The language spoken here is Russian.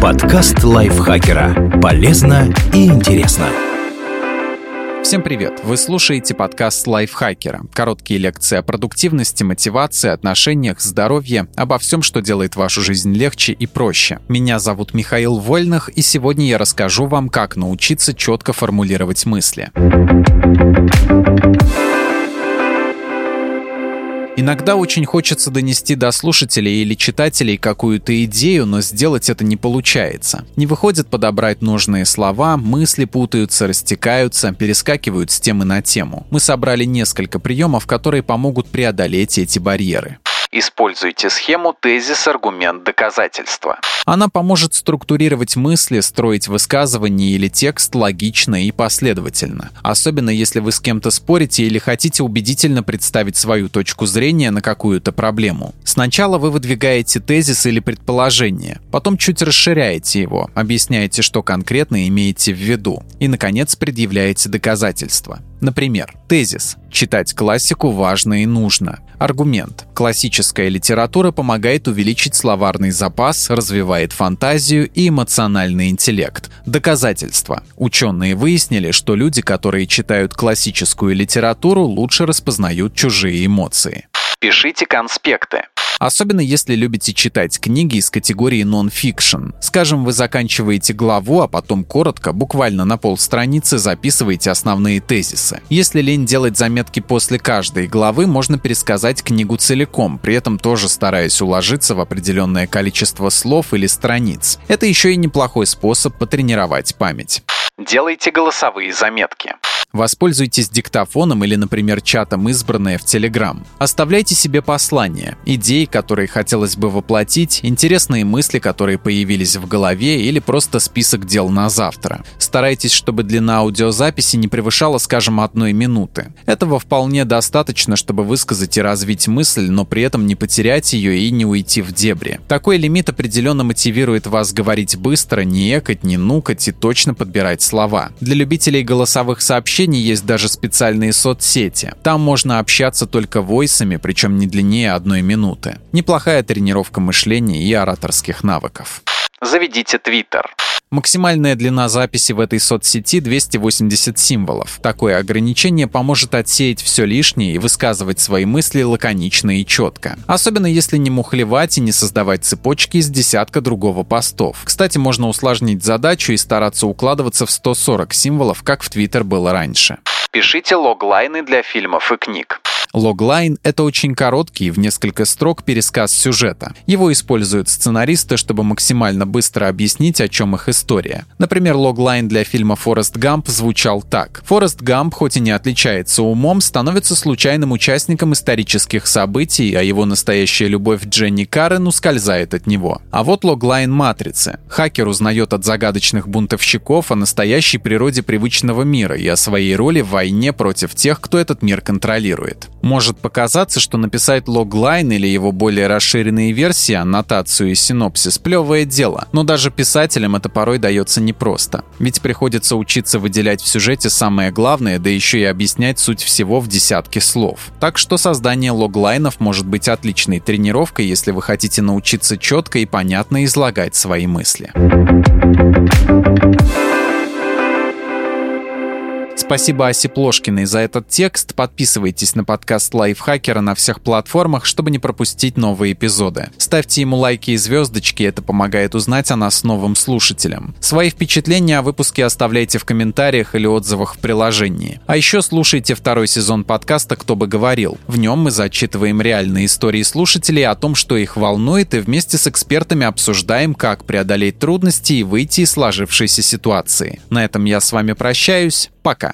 Подкаст лайфхакера. Полезно и интересно. Всем привет! Вы слушаете подкаст лайфхакера. Короткие лекции о продуктивности, мотивации, отношениях, здоровье, обо всем, что делает вашу жизнь легче и проще. Меня зовут Михаил Вольных, и сегодня я расскажу вам, как научиться четко формулировать мысли. Иногда очень хочется донести до слушателей или читателей какую-то идею, но сделать это не получается. Не выходит подобрать нужные слова, мысли путаются, растекаются, перескакивают с темы на тему. Мы собрали несколько приемов, которые помогут преодолеть эти барьеры. Используйте схему тезис, аргумент, доказательство. Она поможет структурировать мысли, строить высказывание или текст логично и последовательно. Особенно если вы с кем-то спорите или хотите убедительно представить свою точку зрения на какую-то проблему. Сначала вы выдвигаете тезис или предположение, потом чуть расширяете его, объясняете, что конкретно имеете в виду, и, наконец, предъявляете доказательства. Например, тезис «Читать классику важно и нужно». Аргумент «Классическая литература помогает увеличить словарный запас, развивает фантазию и эмоциональный интеллект». Доказательства. Ученые выяснили, что люди, которые читают классическую литературу, лучше распознают чужие эмоции. Пишите конспекты. Особенно если любите читать книги из категории нон-фикшн. Скажем, вы заканчиваете главу, а потом коротко, буквально на полстраницы, записываете основные тезисы. Если лень делать заметки после каждой главы, можно пересказать книгу целиком, при этом тоже стараясь уложиться в определенное количество слов или страниц. Это еще и неплохой способ потренировать память. Делайте голосовые заметки. Воспользуйтесь диктофоном или, например, чатом избранное в Telegram. Оставляйте себе послания, идеи, которые хотелось бы воплотить, интересные мысли, которые появились в голове или просто список дел на завтра. Старайтесь, чтобы длина аудиозаписи не превышала, скажем, одной минуты. Этого вполне достаточно, чтобы высказать и развить мысль, но при этом не потерять ее и не уйти в дебри. Такой лимит определенно мотивирует вас говорить быстро, не экать, не нукать и точно подбирать слова. Для любителей голосовых сообщений сообщений есть даже специальные соцсети. Там можно общаться только войсами, причем не длиннее одной минуты. Неплохая тренировка мышления и ораторских навыков. Заведите Твиттер. Максимальная длина записи в этой соцсети 280 символов. Такое ограничение поможет отсеять все лишнее и высказывать свои мысли лаконично и четко. Особенно если не мухлевать и не создавать цепочки из десятка другого постов. Кстати, можно усложнить задачу и стараться укладываться в 140 символов, как в Твиттер было раньше. Пишите логлайны для фильмов и книг. Логлайн — это очень короткий, в несколько строк пересказ сюжета. Его используют сценаристы, чтобы максимально быстро объяснить, о чем их история. Например, логлайн для фильма «Форест Гамп» звучал так. Форест Гамп, хоть и не отличается умом, становится случайным участником исторических событий, а его настоящая любовь Дженни Каррен ускользает от него. А вот логлайн «Матрицы». Хакер узнает от загадочных бунтовщиков о настоящей природе привычного мира и о своей роли в войне против тех, кто этот мир контролирует. Может показаться, что написать логлайн или его более расширенные версии, аннотацию и синопсис – плевое дело, но даже писателям это порой дается непросто. Ведь приходится учиться выделять в сюжете самое главное, да еще и объяснять суть всего в десятке слов. Так что создание логлайнов может быть отличной тренировкой, если вы хотите научиться четко и понятно излагать свои мысли. Спасибо Асе Плошкиной за этот текст. Подписывайтесь на подкаст Лайфхакера на всех платформах, чтобы не пропустить новые эпизоды. Ставьте ему лайки и звездочки, это помогает узнать о нас новым слушателям. Свои впечатления о выпуске оставляйте в комментариях или отзывах в приложении. А еще слушайте второй сезон подкаста «Кто бы говорил». В нем мы зачитываем реальные истории слушателей о том, что их волнует, и вместе с экспертами обсуждаем, как преодолеть трудности и выйти из сложившейся ситуации. На этом я с вами прощаюсь. Пока.